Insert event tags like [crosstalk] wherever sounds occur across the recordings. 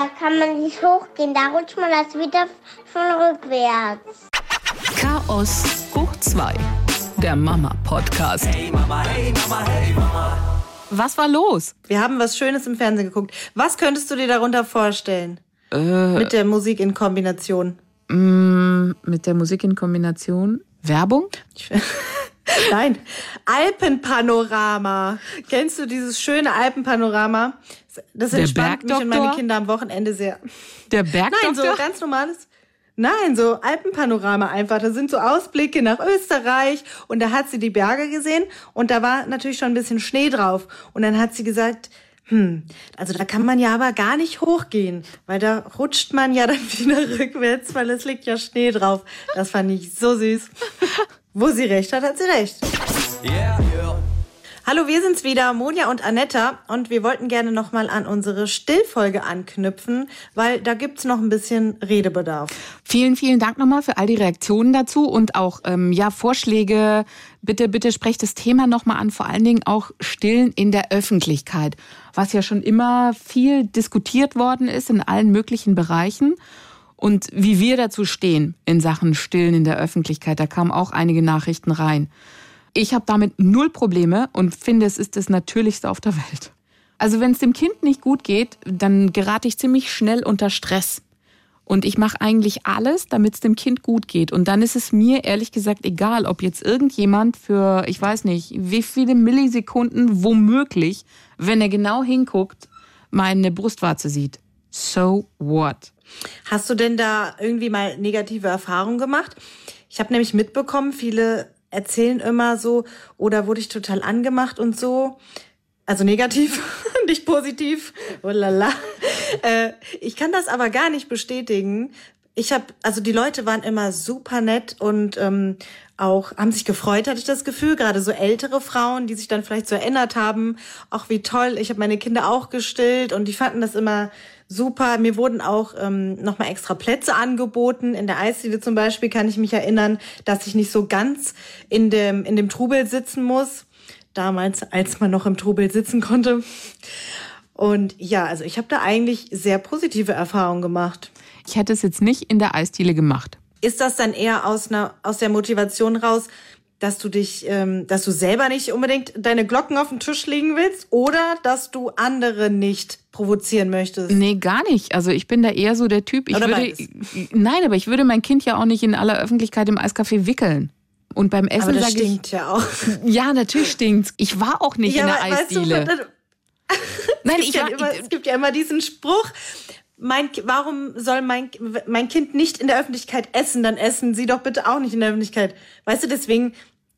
Da kann man nicht hochgehen, da rutscht man das wieder von rückwärts. Chaos hoch 2, der Mama-Podcast. Hey Mama, hey Mama, hey Mama. Was war los? Wir haben was Schönes im Fernsehen geguckt. Was könntest du dir darunter vorstellen? Äh, mit der Musik in Kombination. Mm, mit der Musik in Kombination? Werbung? [laughs] Nein, Alpenpanorama. Kennst du dieses schöne Alpenpanorama? Das entspannt mich und meine Kinder am Wochenende sehr. Der Bergdoktor? Nein, so ganz normales. Nein, so Alpenpanorama einfach. Da sind so Ausblicke nach Österreich und da hat sie die Berge gesehen und da war natürlich schon ein bisschen Schnee drauf. Und dann hat sie gesagt, hm, also da kann man ja aber gar nicht hochgehen, weil da rutscht man ja [laughs] dann wieder rückwärts, weil es liegt ja Schnee drauf. Das fand ich so süß. Wo sie recht hat, hat sie recht. Yeah. Hallo, wir sind's wieder, Monja und Anetta, und wir wollten gerne nochmal an unsere Stillfolge anknüpfen, weil da gibt's noch ein bisschen Redebedarf. Vielen, vielen Dank nochmal für all die Reaktionen dazu und auch ähm, ja Vorschläge. Bitte, bitte sprecht das Thema nochmal an, vor allen Dingen auch Stillen in der Öffentlichkeit, was ja schon immer viel diskutiert worden ist in allen möglichen Bereichen und wie wir dazu stehen in Sachen Stillen in der Öffentlichkeit. Da kamen auch einige Nachrichten rein. Ich habe damit null Probleme und finde, es ist das Natürlichste auf der Welt. Also wenn es dem Kind nicht gut geht, dann gerate ich ziemlich schnell unter Stress. Und ich mache eigentlich alles, damit es dem Kind gut geht. Und dann ist es mir ehrlich gesagt egal, ob jetzt irgendjemand für, ich weiß nicht, wie viele Millisekunden womöglich, wenn er genau hinguckt, meine Brustwarze sieht. So what? Hast du denn da irgendwie mal negative Erfahrungen gemacht? Ich habe nämlich mitbekommen, viele erzählen immer so, oder wurde ich total angemacht und so. Also negativ, [laughs] nicht positiv. Oh lala. Äh, ich kann das aber gar nicht bestätigen. Ich habe, also die Leute waren immer super nett und ähm, auch haben sich gefreut, hatte ich das Gefühl. Gerade so ältere Frauen, die sich dann vielleicht so erinnert haben, auch wie toll. Ich habe meine Kinder auch gestillt und die fanden das immer super. Mir wurden auch ähm, nochmal extra Plätze angeboten. In der Eisdiele zum Beispiel kann ich mich erinnern, dass ich nicht so ganz in dem, in dem Trubel sitzen muss. Damals, als man noch im Trubel sitzen konnte. Und ja, also ich habe da eigentlich sehr positive Erfahrungen gemacht. Ich hätte es jetzt nicht in der Eisdiele gemacht. Ist das dann eher aus, einer, aus der Motivation raus, dass du dich, ähm, dass du selber nicht unbedingt deine Glocken auf den Tisch legen willst oder dass du andere nicht provozieren möchtest? Nee, gar nicht. Also ich bin da eher so der Typ. Ich oder würde, nein, aber ich würde mein Kind ja auch nicht in aller Öffentlichkeit im Eiscafé wickeln. Und beim Essen aber das stinkt ich, ja auch. [laughs] Ja, natürlich stinkt's. Ich war auch nicht ja, in der Eisdiele. Weißt du, [laughs] Nein, ich ja immer, es gibt ja immer diesen Spruch, mein, warum soll mein, mein Kind nicht in der Öffentlichkeit essen? Dann essen Sie doch bitte auch nicht in der Öffentlichkeit. Weißt du, deswegen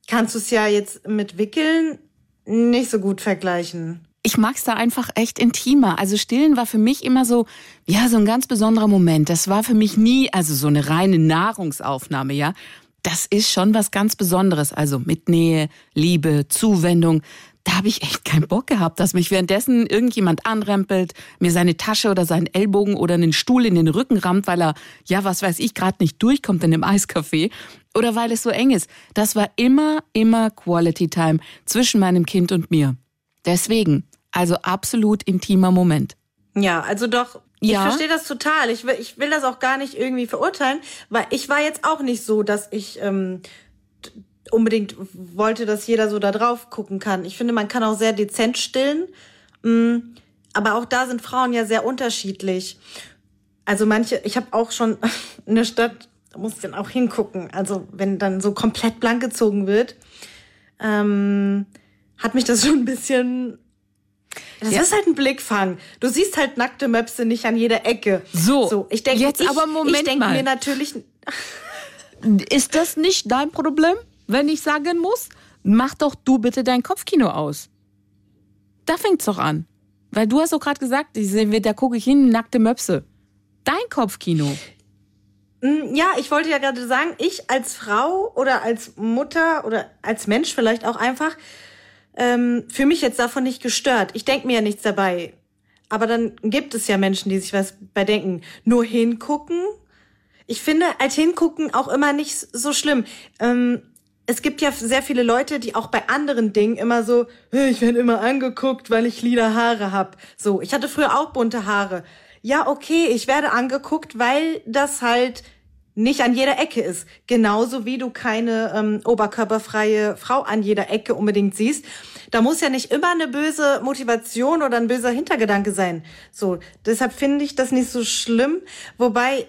kannst du es ja jetzt mit Wickeln nicht so gut vergleichen. Ich mag es da einfach echt intimer. Also Stillen war für mich immer so, ja, so ein ganz besonderer Moment. Das war für mich nie, also so eine reine Nahrungsaufnahme, ja. Das ist schon was ganz Besonderes. Also mit Nähe, Liebe, Zuwendung da habe ich echt keinen Bock gehabt, dass mich währenddessen irgendjemand anrempelt, mir seine Tasche oder seinen Ellbogen oder einen Stuhl in den Rücken rammt, weil er, ja, was weiß ich, gerade nicht durchkommt in dem Eiscafé oder weil es so eng ist. Das war immer, immer Quality Time zwischen meinem Kind und mir. Deswegen, also absolut intimer Moment. Ja, also doch, ja. Ich verstehe das total. Ich will, ich will das auch gar nicht irgendwie verurteilen, weil ich war jetzt auch nicht so, dass ich ähm, unbedingt wollte, dass jeder so da drauf gucken kann. Ich finde, man kann auch sehr dezent stillen. Mm, aber auch da sind Frauen ja sehr unterschiedlich. Also manche, ich habe auch schon [laughs] in der Stadt, da muss ich dann auch hingucken. Also wenn dann so komplett blank gezogen wird, ähm, hat mich das [laughs] schon ein bisschen das ja. ist halt ein Blickfang. Du siehst halt nackte Möpse nicht an jeder Ecke. So, so ich denke, jetzt ich, aber Moment ich denke mir natürlich. [laughs] ist das nicht dein Problem? Wenn ich sagen muss, mach doch du bitte dein Kopfkino aus. Da fängt's doch an. Weil du hast doch gerade gesagt, da gucke ich hin, nackte Möpse. Dein Kopfkino. Mm, ja, ich wollte ja gerade sagen, ich als Frau oder als Mutter oder als Mensch vielleicht auch einfach, ähm, für mich jetzt davon nicht gestört. Ich denke mir ja nichts dabei. Aber dann gibt es ja Menschen, die sich was bei denken. Nur hingucken. Ich finde als hingucken auch immer nicht so schlimm. Ähm, es gibt ja sehr viele Leute, die auch bei anderen Dingen immer so, ich werde immer angeguckt, weil ich lila Haare hab. So, ich hatte früher auch bunte Haare. ja, okay, ich werde angeguckt, weil das halt nicht an jeder Ecke ist. Genauso wie du keine ähm, oberkörperfreie Frau an jeder Ecke unbedingt siehst. Da muss ja nicht immer eine böse Motivation oder ein böser Hintergedanke sein. So, deshalb finde ich das nicht so schlimm. Wobei,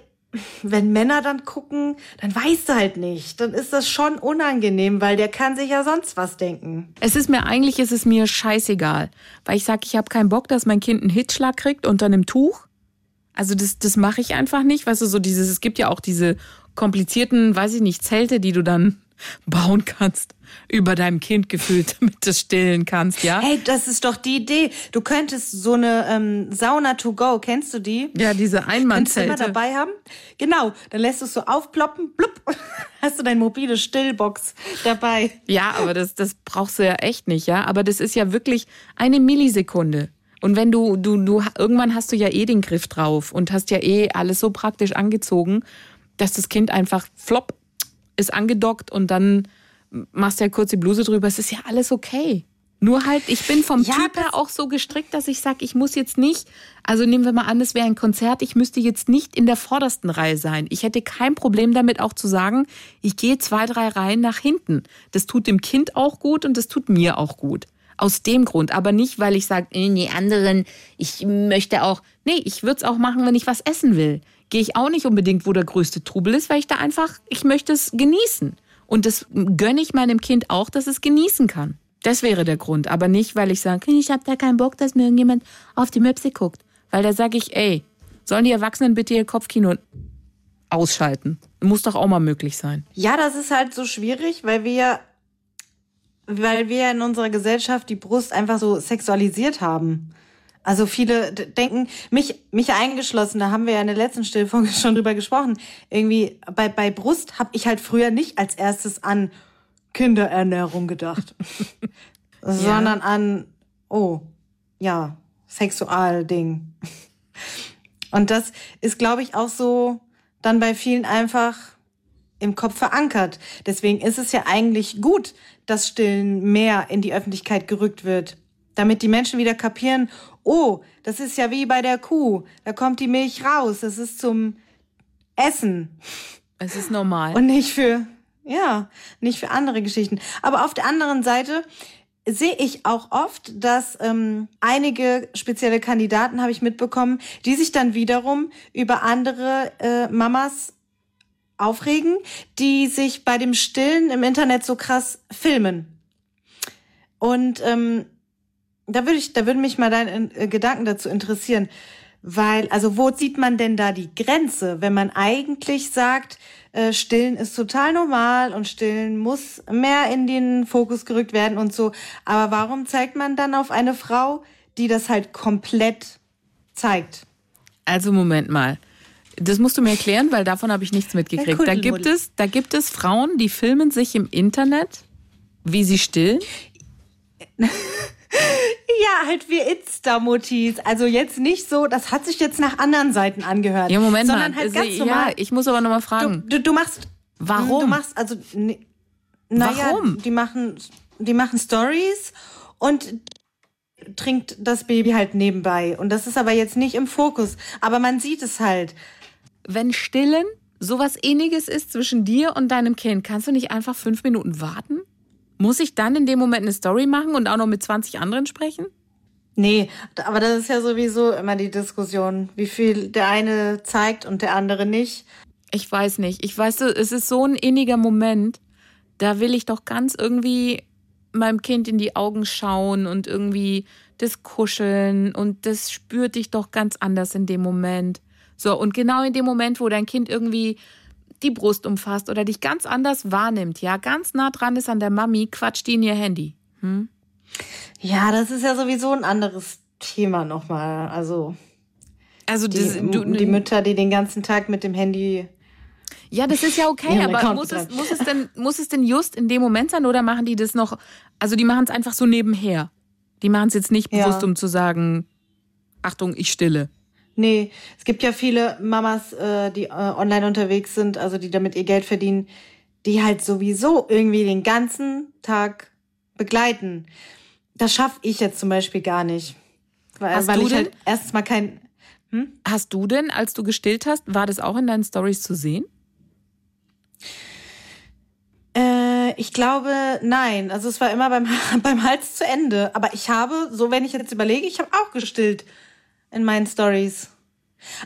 wenn Männer dann gucken, dann weißt du halt nicht. Dann ist das schon unangenehm, weil der kann sich ja sonst was denken. Es ist mir eigentlich, ist es mir scheißegal, weil ich sag, ich habe keinen Bock, dass mein Kind einen Hitschlag kriegt unter einem Tuch. Also das, das mache ich einfach nicht. Weißt du, so dieses, es gibt ja auch diese komplizierten, weiß ich nicht, Zelte, die du dann bauen kannst über deinem Kind gefühlt, [laughs] damit du stillen kannst, ja? Hey, das ist doch die Idee. Du könntest so eine ähm, Sauna to go, kennst du die? Ja, diese Kannst du Einmannzelte. immer dabei haben? Genau, dann lässt du es so aufploppen, blub, [laughs] hast du dein mobile Stillbox dabei. Ja, aber das, das brauchst du ja echt nicht, ja? Aber das ist ja wirklich eine Millisekunde. Und wenn du, du, du, irgendwann hast du ja eh den Griff drauf und hast ja eh alles so praktisch angezogen, dass das Kind einfach flop ist angedockt und dann machst du ja kurz die Bluse drüber. Es ist ja alles okay. Nur halt, ich bin vom Ja, Typ her auch so gestrickt, dass ich sage, ich muss jetzt nicht, also nehmen wir mal an, es wäre ein Konzert, ich müsste jetzt nicht in der vordersten Reihe sein. Ich hätte kein Problem damit auch zu sagen, ich gehe zwei, drei Reihen nach hinten. Das tut dem Kind auch gut und das tut mir auch gut. Aus dem Grund, aber nicht, weil ich sage, äh, die anderen, ich möchte auch, nee, ich würde es auch machen, wenn ich was essen will. Gehe ich auch nicht unbedingt, wo der größte Trubel ist, weil ich da einfach, ich möchte es genießen. Und das gönne ich meinem Kind auch, dass es genießen kann. Das wäre der Grund, aber nicht, weil ich sage, ich habe da keinen Bock, dass mir irgendjemand auf die Möpse guckt. Weil da sage ich, ey, sollen die Erwachsenen bitte ihr Kopfkino ausschalten? Muss doch auch mal möglich sein. Ja, das ist halt so schwierig, weil wir, weil wir in unserer Gesellschaft die Brust einfach so sexualisiert haben. Also viele denken, mich, mich eingeschlossen, da haben wir ja in der letzten Stillfolge [laughs] schon drüber gesprochen. Irgendwie bei, bei Brust habe ich halt früher nicht als erstes an Kinderernährung gedacht, [laughs] sondern an, oh, ja, Sexualding. Und das ist, glaube ich, auch so dann bei vielen einfach im Kopf verankert. Deswegen ist es ja eigentlich gut, dass Stillen mehr in die Öffentlichkeit gerückt wird, damit die Menschen wieder kapieren, oh, das ist ja wie bei der Kuh, da kommt die Milch raus, das ist zum Essen Es ist normal. und nicht für, ja, nicht für andere Geschichten. Aber auf der anderen Seite sehe ich auch oft, dass ähm, einige spezielle Kandidaten, habe ich mitbekommen, die sich dann wiederum über andere äh, Mamas aufregen, die sich bei dem Stillen im Internet so krass filmen. Und ähm, da würde ich, da würde mich mal deine äh, Gedanken dazu interessieren, weil, also wo sieht man denn da die Grenze, wenn man eigentlich sagt, äh, Stillen ist total normal und Stillen muss mehr in den Fokus gerückt werden und so. Aber warum zeigt man dann auf eine Frau, die das halt komplett zeigt? Also Moment mal. Das musst du mir erklären, weil davon habe ich nichts mitgekriegt. Da gibt es, da gibt es Frauen, die filmen sich im Internet, wie sie stillen. [laughs] Ja, halt wie Insta-Mutis. Also jetzt nicht so, das hat sich jetzt nach anderen Seiten angehört. Ja, Moment sondern mal. halt Also, ganz normal. Ja, ich muss aber nochmal Du, fragen. du, du machst. Warum? Du machst also. Ne, naja, Warum? Die machen, die machen Stories und trinkt das Baby halt nebenbei. Und das ist aber jetzt nicht im Fokus. Aber man sieht es halt. Wenn Stillen sowas ähnliches ist zwischen dir und deinem Kind, kannst du nicht einfach fünf Minuten warten? Muss ich dann in dem Moment eine Story machen und auch noch mit 20 anderen sprechen? Nee, aber das ist ja sowieso immer die Diskussion, wie viel der eine zeigt und der andere nicht. Ich weiß nicht. Ich weiß, es ist so ein inniger Moment. Da will ich doch ganz irgendwie meinem Kind in die Augen schauen und irgendwie das kuscheln und das spürt dich doch ganz anders in dem Moment. So, und genau in dem Moment, wo dein Kind irgendwie die Brust umfasst oder dich ganz anders wahrnimmt, ja, ganz nah dran ist an der Mami, quatscht die in ihr Handy. Ja, das ist ja sowieso ein anderes Thema nochmal. Also Also die, das, du, die Mütter, die den ganzen Tag mit dem Handy Ja, das ist ja okay, [laughs] Ihren aber muss es, muss, es denn, muss es denn just in dem Moment sein oder machen die das noch, also die machen es einfach so nebenher. Die machen es jetzt nicht Ja. bewusst, um zu sagen, Achtung, ich stille. Nee, es gibt ja viele Mamas, äh, die äh, online unterwegs sind, also die damit ihr Geld verdienen, die halt sowieso irgendwie den ganzen Tag begleiten. Das schaffe ich jetzt zum Beispiel gar nicht. Weil, Hast weil du ich denn? halt erstens mal kein. Hm? Hast du denn, als du gestillt hast, war das auch in deinen Stories zu sehen? Äh, ich glaube, nein. Also es war immer beim, [laughs] beim Hals zu Ende. Aber ich habe, so wenn ich jetzt überlege, ich habe auch gestillt in meinen Stories.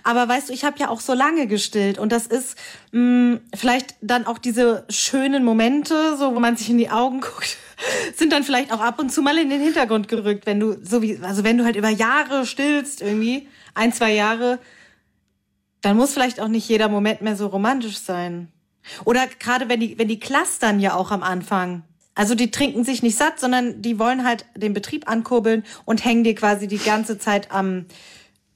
Aber weißt du, ich habe ja auch so lange gestillt und das ist mh, mm, vielleicht dann auch diese schönen Momente, so wo man sich in die Augen [laughs] guckt, sind dann vielleicht auch ab und zu mal in den Hintergrund gerückt, wenn du so wie also wenn du halt über Jahre stillst irgendwie, ein, zwei Jahre, dann muss vielleicht auch nicht jeder Moment mehr so romantisch sein. Oder gerade wenn die, wenn die clustern ja auch am Anfang. Also die trinken sich nicht satt, sondern die wollen halt den Betrieb ankurbeln und hängen dir quasi die ganze Zeit am,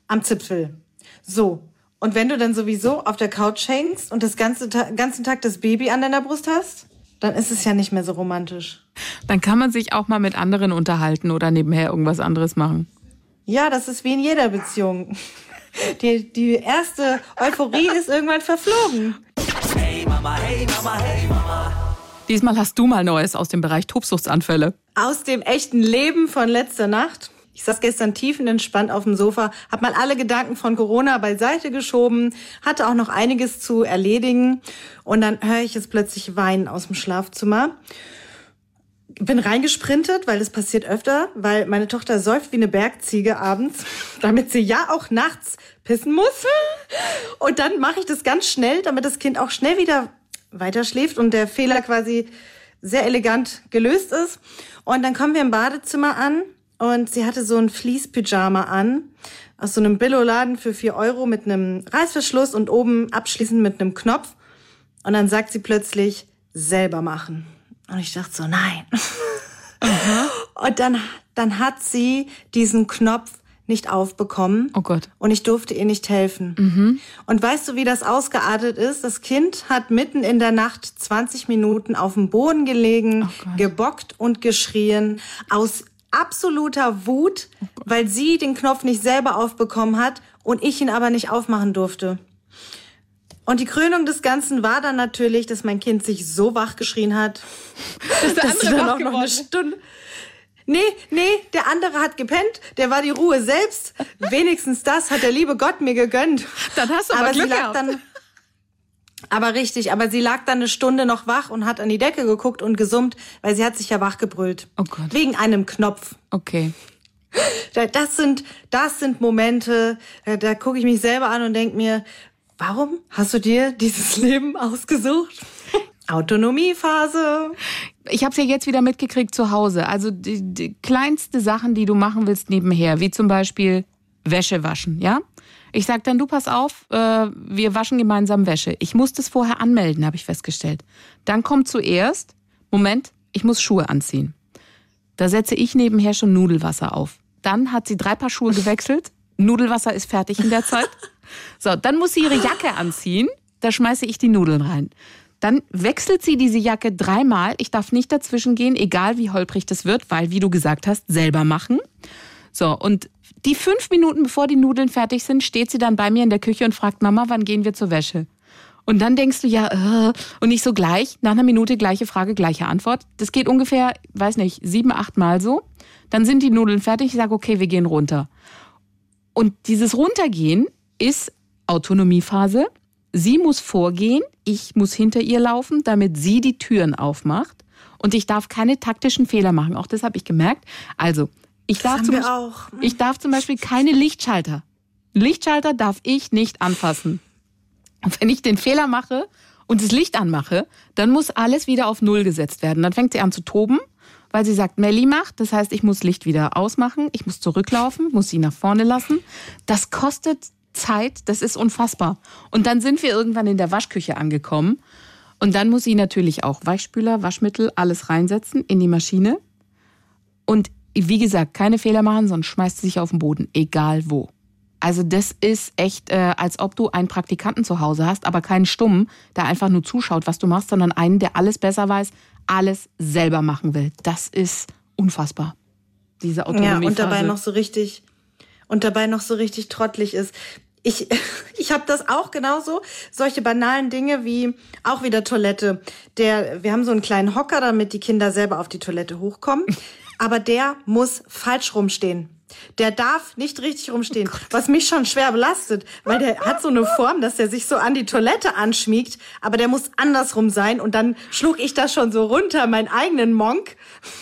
am Zipfel. So. Und wenn du dann sowieso auf der Couch hängst und das ganze ganzen Tag das Baby an deiner Brust hast, dann ist es ja nicht mehr so romantisch. Dann kann man sich auch mal mit anderen unterhalten oder nebenher irgendwas anderes machen. Ja, das ist wie in jeder Beziehung. Die, die erste Euphorie ist irgendwann verflogen. Hey Mama, hey Mama, hey Mama. Diesmal hast du mal Neues aus dem Bereich Tobsuchtsanfälle. Aus dem echten Leben von letzter Nacht. Ich saß gestern tiefenentspannt auf dem Sofa, hab mal alle Gedanken von Corona beiseite geschoben, hatte auch noch einiges zu erledigen und dann höre ich es plötzlich weinen aus dem Schlafzimmer bin reingesprintet, weil das passiert öfter, weil meine Tochter säuft wie eine Bergziege abends, [laughs] damit sie ja auch nachts pissen muss. Und dann mache ich das ganz schnell, damit das Kind auch schnell wieder weiter schläft und der Fehler quasi sehr elegant gelöst ist. Und dann kommen wir im Badezimmer an und sie hatte so ein Fließpyjama an aus so einem Billo-Laden für vier Euro mit einem Reißverschluss und oben abschließend mit einem Knopf. Und dann sagt sie plötzlich, selber machen. Und ich dachte so, nein. Mhm. Und dann, dann hat sie diesen Knopf nicht aufbekommen. Oh Gott. Und ich durfte ihr nicht helfen. Mhm. Und weißt du, wie das ausgeartet ist? Das Kind hat mitten in der Nacht 20 Minuten auf dem Boden gelegen, oh gebockt und geschrien aus absoluter Wut, oh weil sie den Knopf nicht selber aufbekommen hat und ich ihn aber nicht aufmachen durfte. Und die Krönung des Ganzen war dann natürlich, dass mein Kind sich so wach geschrien hat, [laughs] dass, dass andere dann auch noch eine Stunde. Nee, nee, der andere hat gepennt, der war die Ruhe selbst. Wenigstens das hat der liebe Gott mir gegönnt. Dann hast du aber, aber Glück sie lag dann, aber richtig, aber sie lag dann eine Stunde noch wach und hat an die Decke geguckt und gesummt, weil sie hat sich ja wach gebrüllt. Oh Gott. Wegen einem Knopf. Okay. Das sind, das sind Momente, da, da gucke ich mich selber an und denk mir, Warum hast du dir dieses [laughs] Leben ausgesucht? Autonomiephase. Ich habe es ja jetzt wieder mitgekriegt zu Hause. Also die, die kleinste Sachen, die du machen willst nebenher, wie zum Beispiel Wäsche waschen, ja? Ich sag dann, du pass auf, äh, wir waschen gemeinsam Wäsche. Ich muss das vorher anmelden, habe ich festgestellt. Dann kommt zuerst, Moment, ich muss Schuhe anziehen. Da setze ich nebenher schon Nudelwasser auf. Dann hat sie drei Paar Schuhe gewechselt. Nudelwasser ist fertig in der Zeit. So, dann muss sie ihre Jacke anziehen. Da schmeiße ich die Nudeln rein. Dann wechselt sie diese Jacke dreimal. Ich darf nicht dazwischen gehen, egal wie holprig das wird, weil, wie du gesagt hast, selber machen. So, und die fünf Minuten bevor die Nudeln fertig sind, steht sie dann bei mir in der Küche und fragt, Mama, wann gehen wir zur Wäsche? Und dann denkst du ja, äh, und nicht so gleich, nach einer Minute gleiche Frage, gleiche Antwort. Das geht ungefähr, weiß nicht, sieben, acht Mal so. Dann sind die Nudeln fertig, ich sage, okay, wir gehen runter. Und dieses Runtergehen ist Autonomiephase. Sie muss vorgehen, ich muss hinter ihr laufen, damit sie die Türen aufmacht. Und ich darf keine taktischen Fehler machen. Auch das habe ich gemerkt. Also, ich darf, zum Beispiel, ich darf zum Beispiel keine Lichtschalter. Lichtschalter darf ich nicht anfassen. Und wenn ich den Fehler mache und das Licht anmache, dann muss alles wieder auf Null gesetzt werden. Dann fängt sie an zu toben, weil sie sagt, Melli macht. Das heißt, ich muss Licht wieder ausmachen, ich muss zurücklaufen, muss sie nach vorne lassen. Das kostet Zeit, das ist unfassbar. Und dann sind wir irgendwann in der Waschküche angekommen. Und dann muss sie natürlich auch Weichspüler, Waschmittel, alles reinsetzen in die Maschine. Und wie gesagt, keine Fehler machen, sonst schmeißt sie sich auf den Boden, egal wo. Also das ist echt, äh, als ob du einen Praktikanten zu Hause hast, aber keinen Stummen, der einfach nur zuschaut, was du machst, sondern einen, der alles besser weiß, alles selber machen will. Das ist unfassbar. Diese Autonomie. Ja, und dabei noch so richtig und dabei noch so richtig trottelig ist. Ich, [laughs] ich habe das auch genauso. Solche banalen Dinge wie auch wieder Toilette. Der, wir haben so einen kleinen Hocker, damit die Kinder selber auf die Toilette hochkommen. Aber der muss falsch rumstehen. Der darf nicht richtig rumstehen, was mich schon schwer belastet, weil der hat so eine Form, dass der sich so an die Toilette anschmiegt, aber der muss andersrum sein und dann schlug ich das schon so runter, meinen eigenen Monk.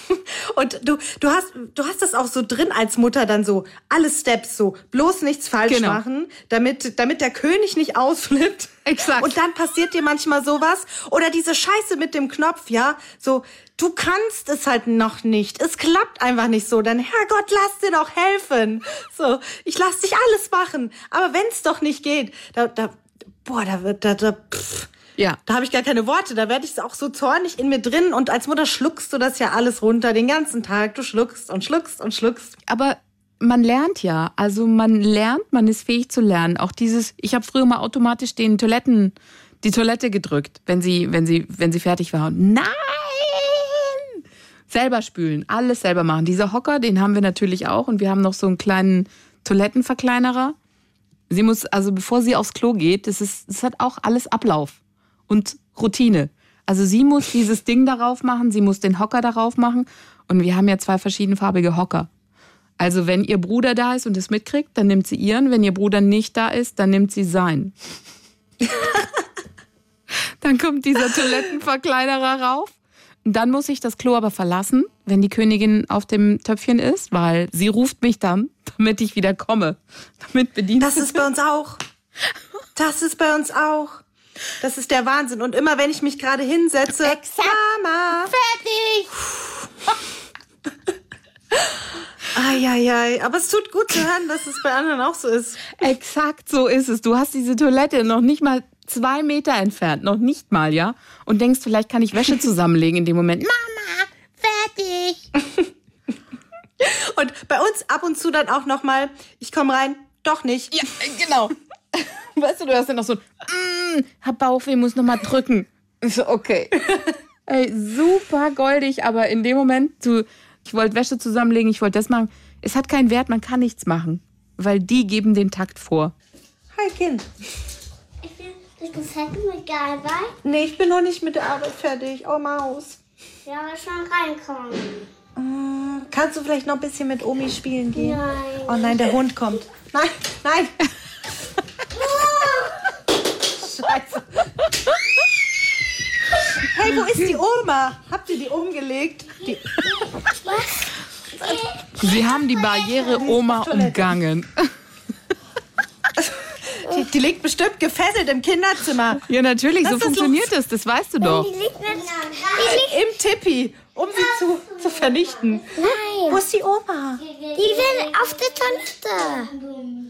[laughs] Und du, du hast, du hast das auch so drin als Mutter dann so, alle Steps so, bloß nichts falsch Genau. machen, damit, damit der König nicht ausflippt. Exakt. Und dann passiert dir manchmal sowas. Oder diese Scheiße mit dem Knopf, ja. So, du kannst es halt noch nicht. Es klappt einfach nicht so. Dann, Herrgott, lass dir doch helfen. So, ich lass dich alles machen. Aber wenn es doch nicht geht, da, da, boah, da wird, da, da, pff, Ja. da habe ich gar keine Worte. Da werde ich auch so zornig in mir drin. Und als Mutter schluckst du das ja alles runter den ganzen Tag. Du schluckst und schluckst und schluckst. Aber man lernt ja. Also man lernt, man ist fähig zu lernen. Auch dieses, ich habe früher mal automatisch den Toiletten, die Toilette gedrückt, wenn sie, wenn sie, wenn sie fertig war. Und Nein! Selber spülen, alles selber machen. Dieser Hocker, den haben wir natürlich auch und wir haben noch so einen kleinen Toilettenverkleinerer. Sie muss, also bevor sie aufs Klo geht, das ist, das hat auch alles Ablauf und Routine. Also sie muss [laughs] dieses Ding darauf machen, sie muss den Hocker darauf machen und wir haben ja zwei verschiedenfarbige Hocker. Also wenn ihr Bruder da ist und es mitkriegt, dann nimmt sie ihren. Wenn ihr Bruder nicht da ist, dann nimmt sie seinen. [laughs] dann kommt dieser Toilettenverkleinerer rauf. Dann muss ich das Klo aber verlassen, wenn die Königin auf dem Töpfchen ist, weil sie ruft mich dann, damit ich wieder komme. Damit bedient Das ist bei uns auch. Das ist bei uns auch. Das ist der Wahnsinn. Und immer wenn ich mich gerade hinsetze, Mama, Fertig! [laughs] Eieiei, aber es tut gut zu hören, dass es bei anderen auch so ist. Exakt so ist es. Du hast diese Toilette noch nicht mal zwei Meter entfernt, noch nicht mal, ja? Und denkst, vielleicht kann ich Wäsche [laughs] zusammenlegen in dem Moment. Mama, fertig! Und bei uns ab und zu dann auch noch mal, ich komme rein, doch nicht. Ja, genau. [laughs] Weißt du, du hast dann noch so, mm, hab Bauchweh, muss noch mal drücken. So, okay. [laughs] Ey, super goldig, aber in dem Moment, du, ich wollte Wäsche zusammenlegen, ich wollte das machen. Es hat keinen Wert, man kann nichts machen, weil die geben den Takt vor. Hi Kind. Ich bin fertig mit der Arbeit. Nee, ich bin noch nicht mit der Arbeit fertig. Oh Maus. Ja, schon reinkommen. Äh, Kannst du vielleicht noch ein bisschen mit Omi spielen gehen? Nein. Oh nein, der Hund kommt. Nein, nein. [laughs] Scheiße. Hey, wo ist die Oma? Habt ihr die umgelegt? Die, Sie haben die Barriere Oma umgangen. Die, liegt bestimmt gefesselt im Kinderzimmer. Ja, natürlich, Das so funktioniert es, das weißt du doch. Die liegt nicht. Die liegt. Im Tippi, um sie zu, zu vernichten. Wo Nein. ist die Oma? Die sind auf der Toilette.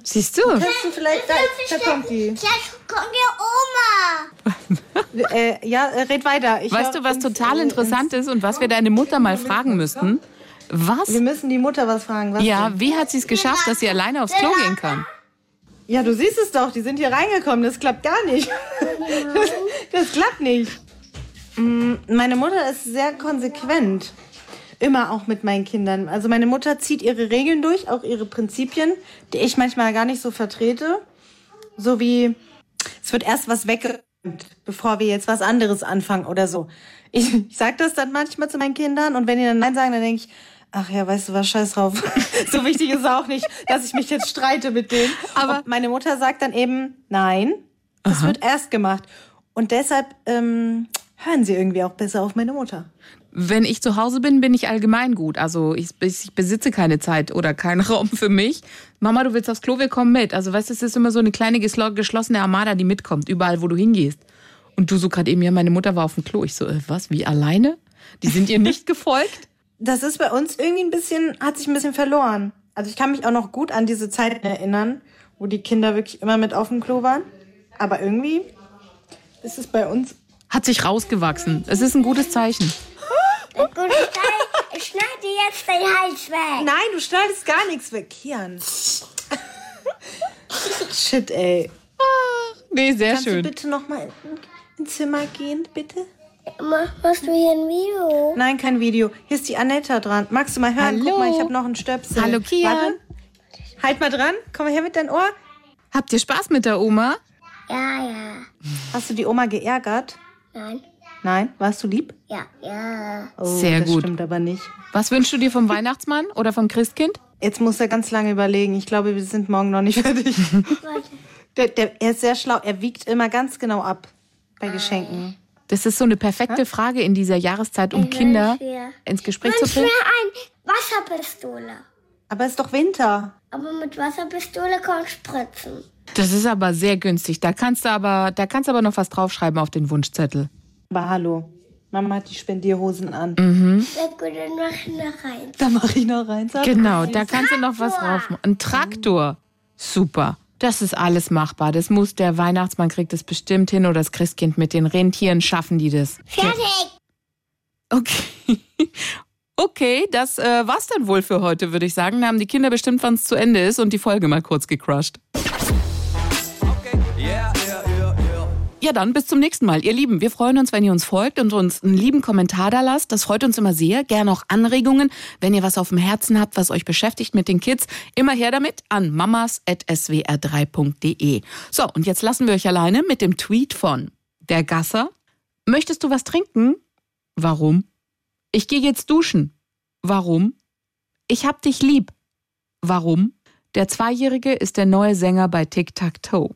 Siehst du? Kannst du vielleicht, da, da kommt die. Gleich kommt die Oma. [laughs] Äh, ja, äh, red weiter. Ich Weißt du, was total äh, interessant ist und was wir deine Mutter mal fragen müssten? Was? Wir müssen die Mutter was fragen. Was Ja, denn? wie hat sie es geschafft, dass sie alleine aufs Klo gehen kann? Ja, du siehst es doch. Die sind hier reingekommen. Das klappt gar nicht. Das, das klappt nicht. Mm, Meine Mutter ist sehr konsequent. Immer auch mit meinen Kindern. Also meine Mutter zieht ihre Regeln durch, auch ihre Prinzipien, die ich manchmal gar nicht so vertrete. So wie, es wird erst was weggeräumt, bevor wir jetzt was anderes anfangen oder so. Ich, ich sag das dann manchmal zu meinen Kindern und wenn die dann Nein sagen, dann denke ich, ach ja, weißt du was, scheiß drauf. [laughs] so wichtig ist es auch nicht, dass ich mich jetzt streite mit denen. Aber- Aber meine Mutter sagt dann eben, nein, das wird erst gemacht. Und deshalb ähm, hören sie irgendwie auch besser auf meine Mutter. Wenn ich zu Hause bin, bin ich allgemein gut. Also ich, ich besitze keine Zeit oder keinen [laughs] Raum für mich. Mama, du willst aufs Klo, wir kommen mit. Also weißt du, es ist immer so eine kleine geschlossene Armada, die mitkommt, überall, wo du hingehst. Und du so gerade eben, ja, meine Mutter war auf dem Klo. Ich so, äh, was, wie alleine? Die sind ihr nicht [laughs] gefolgt? Das ist bei uns irgendwie ein bisschen, hat sich ein bisschen verloren. Also ich kann mich auch noch gut an diese Zeiten erinnern, wo die Kinder wirklich immer mit auf dem Klo waren. Aber irgendwie ist es bei uns. Hat sich rausgewachsen. Es ist ein gutes Zeichen. Gut, ich schneide- ich schneide jetzt den Hals weg. Nein, du schneidest gar nichts weg, Kian. [laughs] Shit, ey. Nee, sehr Kannst du schön. bitte noch mal in- ins Zimmer gehen, bitte? Ma- Machst du hier ein Video? Nein, kein Video. Hier ist die Anetta dran. Magst du mal hören? Hallo. Guck mal, ich habe noch einen Stöpsel. Hallo, Kian. Warte. Halt mal dran. Komm mal her mit deinem Ohr. Habt ihr Spaß mit der Oma? Ja, ja. Hast du die Oma geärgert? Nein. Nein? Warst du lieb? Ja, ja. Oh, Sehr das gut. stimmt aber nicht. Was wünschst du dir vom Weihnachtsmann oder vom Christkind? Jetzt muss er ganz lange überlegen. Ich glaube, wir sind morgen noch nicht fertig. [laughs] der, der, er ist sehr schlau. Er wiegt immer ganz genau ab bei Geschenken. Das ist so eine perfekte Frage in dieser Jahreszeit, um Kinder schwer. ins Gespräch zu Wünsch bringen. mir ein Wasserpistole. Aber es ist doch Winter. Aber mit Wasserpistole kann ich spritzen. Das ist aber sehr günstig. Da kannst du aber, da kannst du aber noch was draufschreiben auf den Wunschzettel. Aber hallo. Mama hat die Spendierhosen an. Sehr gut, dann mach ich noch rein. Da mache ich noch rein. Genau, da kannst du noch was drauf machen. Ein Traktor. Super. Das ist alles machbar. Das muss der Weihnachtsmann kriegt es bestimmt hin oder das Christkind mit den Rentieren schaffen die das. Fertig. Okay. [laughs] Okay, das äh, war's dann wohl für heute, würde ich sagen. Da haben die Kinder bestimmt, wann es zu Ende ist und die Folge mal kurz gecrushed. Ja, dann bis zum nächsten Mal. Ihr Lieben, wir freuen uns, wenn ihr uns folgt und uns einen lieben Kommentar da lasst. Das freut uns immer sehr. Gerne auch Anregungen, wenn ihr was auf dem Herzen habt, was euch beschäftigt mit den Kids. Immer her damit an mamas.swr3.de. So, und jetzt lassen wir euch alleine mit dem Tweet von der Gasser. Möchtest du was trinken? Warum? Ich gehe jetzt duschen. Warum? Ich hab dich lieb. Warum? Der Zweijährige ist der neue Sänger bei Tic Tac Toe.